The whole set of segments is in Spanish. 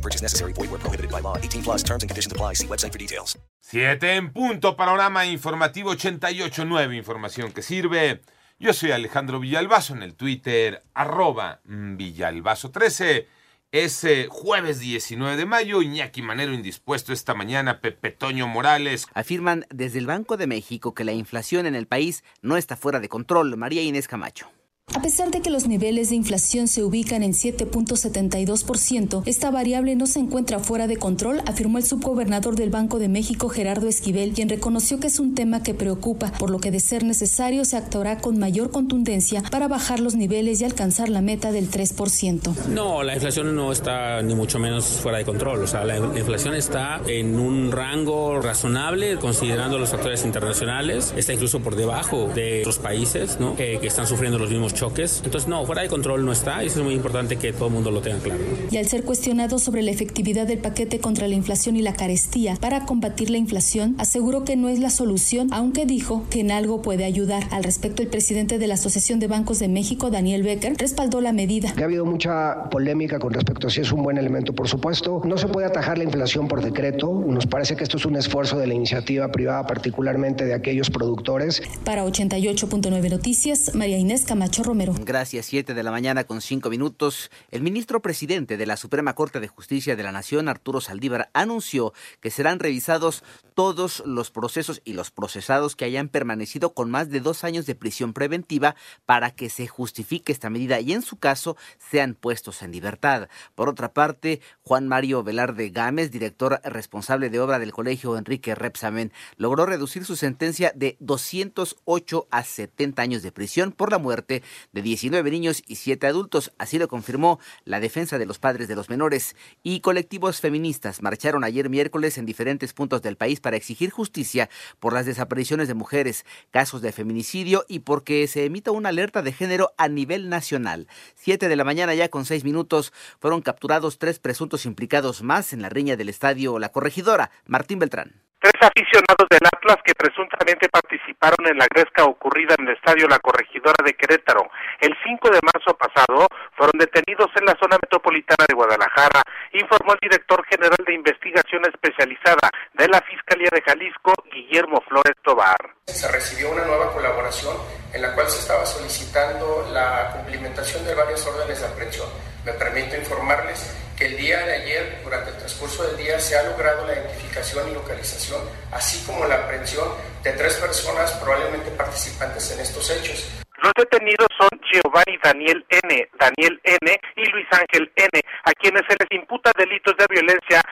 No purchase necessary. Void where prohibited by law. 18 plus terms and conditions apply. See website for details. Siete en punto, panorama informativo 88.9, información que sirve. Yo soy Alejandro Villalbazo en el Twitter, arroba Villalbazo13. Es eh, jueves 19 de mayo, Iñaki Manero indispuesto esta mañana, Pepe Toño Morales. Afirman desde el Banco de México que la inflación en el país no está fuera de control. María Inés Camacho. A pesar de que los niveles de inflación se ubican en 7.72%, esta variable no se encuentra fuera de control, afirmó el subgobernador del Banco de México, Gerardo Esquivel, quien reconoció que es un tema que preocupa, por lo que de ser necesario se actuará con mayor contundencia para bajar los niveles y alcanzar la meta del 3%. No, la inflación no está ni mucho menos fuera de control, o sea, la inflación está en un rango razonable considerando los factores internacionales, está incluso por debajo de otros países que están sufriendo los mismos choques. Entonces, no, fuera de control no está y eso es muy importante que todo el mundo lo tenga claro. Y al ser cuestionado sobre la efectividad del paquete contra la inflación y la carestía para combatir la inflación, aseguró que no es la solución, aunque dijo que en algo puede ayudar. Al respecto, el presidente de la Asociación de Bancos de México, Daniel Becker, respaldó la medida. Ha habido mucha polémica con respecto a si es un buen elemento, por supuesto. No se puede atajar la inflación por decreto. Nos parece que esto es un esfuerzo de la iniciativa privada, particularmente de aquellos productores. Para 88.9 Noticias, María Inés Camacho Gracias, 7 de la mañana con 5 minutos. El ministro presidente de la Suprema Corte de Justicia de la Nación, Arturo Saldívar, anunció que serán revisados todos los procesos y los procesados que hayan permanecido con más de dos años de prisión preventiva para que se justifique esta medida y en su caso sean puestos en libertad. Por otra parte, Juan Mario Velarde Gámez, director responsable de obra del Colegio Enrique Repsamen, logró reducir su sentencia de 208 a 70 años de prisión por la muerte de 19 niños y 7 adultos. Así lo confirmó la defensa de los padres de los menores. Y colectivos feministas marcharon ayer miércoles en diferentes puntos del país para exigir justicia por las desapariciones de mujeres, casos de feminicidio y porque se emita una alerta de género a nivel nacional. 7 de la mañana ya con 6 minutos fueron capturados tres presuntos implicados más en la riña del estadio La Corregidora. Martín Beltrán. Tres aficionados del Atlas que presuntamente participaron en la gresca ocurrida en el estadio La Corregidora de Querétaro el 5 de marzo pasado fueron detenidos en la zona metropolitana de Guadalajara, informó el director general de investigación especializada de la Fiscalía de Jalisco, Guillermo Flores Tobar. Se recibió una nueva colaboración en la cual se estaba solicitando la cumplimentación de varias órdenes de aprehensión. Me permito informarles que el día de ayer, durante transcurso del día, se ha logrado la identificación y localización, así como la aprehensión de tres personas probablemente participantes en estos hechos. Los detenidos son Giovanni Daniel N., Daniel N. y Luis Ángel N., a quienes se les imputa delitos de violencia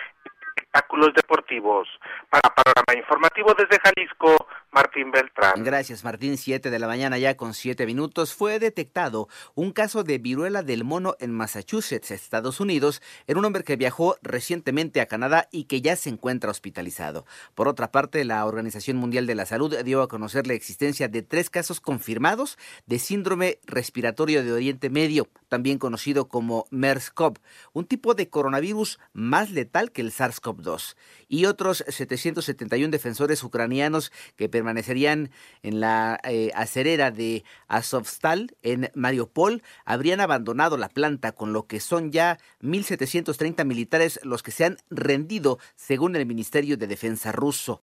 espectáculos deportivos. Para Panorama Informativo desde Jalisco, Martín Beltrán. Gracias, Martín. Siete de la mañana ya con siete minutos. Fue detectado un caso de viruela del mono en Massachusetts, Estados Unidos, en un hombre que viajó recientemente a Canadá y que ya se encuentra hospitalizado. Por otra parte, la Organización Mundial de la Salud dio a conocer la existencia de tres casos confirmados de síndrome respiratorio de Oriente Medio, también conocido como MERS-CoV, un tipo de coronavirus más letal que el SARS-CoV-2, y otros 771 defensores ucranianos que permanecerían en la eh, acerera de Azovstal en Mariupol habrían abandonado la planta, con lo que son ya 1.730 militares los que se han rendido, según el Ministerio de Defensa ruso.